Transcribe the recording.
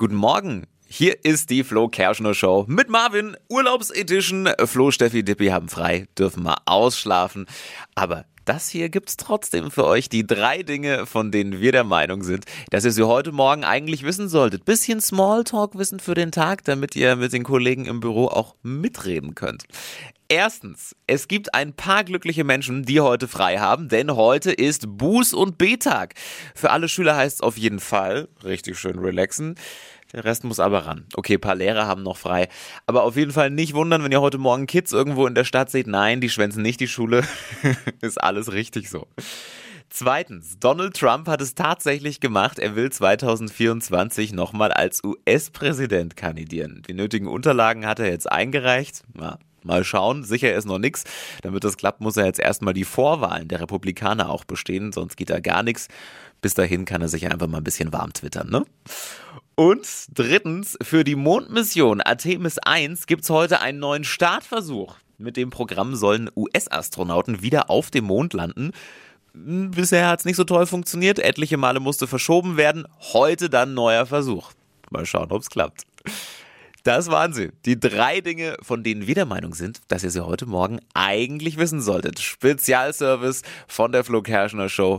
Guten Morgen. Hier ist die Flo Kerschner Show mit Marvin, Urlaubsedition. Flo, Steffi, Dippi haben frei, dürfen mal ausschlafen. Aber das hier gibt's trotzdem für euch die drei Dinge, von denen wir der Meinung sind, dass ihr sie heute Morgen eigentlich wissen solltet. Bisschen Smalltalk-Wissen für den Tag, damit ihr mit den Kollegen im Büro auch mitreden könnt. Erstens, es gibt ein paar glückliche Menschen, die heute frei haben, denn heute ist Buß- und B-Tag. Für alle Schüler heißt es auf jeden Fall, richtig schön relaxen. Der Rest muss aber ran. Okay, paar Lehrer haben noch frei. Aber auf jeden Fall nicht wundern, wenn ihr heute Morgen Kids irgendwo in der Stadt seht. Nein, die schwänzen nicht die Schule. ist alles richtig so. Zweitens, Donald Trump hat es tatsächlich gemacht. Er will 2024 nochmal als US-Präsident kandidieren. Die nötigen Unterlagen hat er jetzt eingereicht. Ja, Mal schauen, sicher ist noch nichts. Damit das klappt, muss er jetzt erstmal die Vorwahlen der Republikaner auch bestehen, sonst geht da gar nichts. Bis dahin kann er sich einfach mal ein bisschen warm twittern, ne? Und drittens, für die Mondmission Artemis 1 gibt es heute einen neuen Startversuch. Mit dem Programm sollen US-Astronauten wieder auf dem Mond landen. Bisher hat es nicht so toll funktioniert, etliche Male musste verschoben werden. Heute dann neuer Versuch. Mal schauen, ob es klappt. Das waren sie. Die drei Dinge, von denen wir der Meinung sind, dass ihr sie heute Morgen eigentlich wissen solltet. Spezialservice von der Flo Kerschner Show.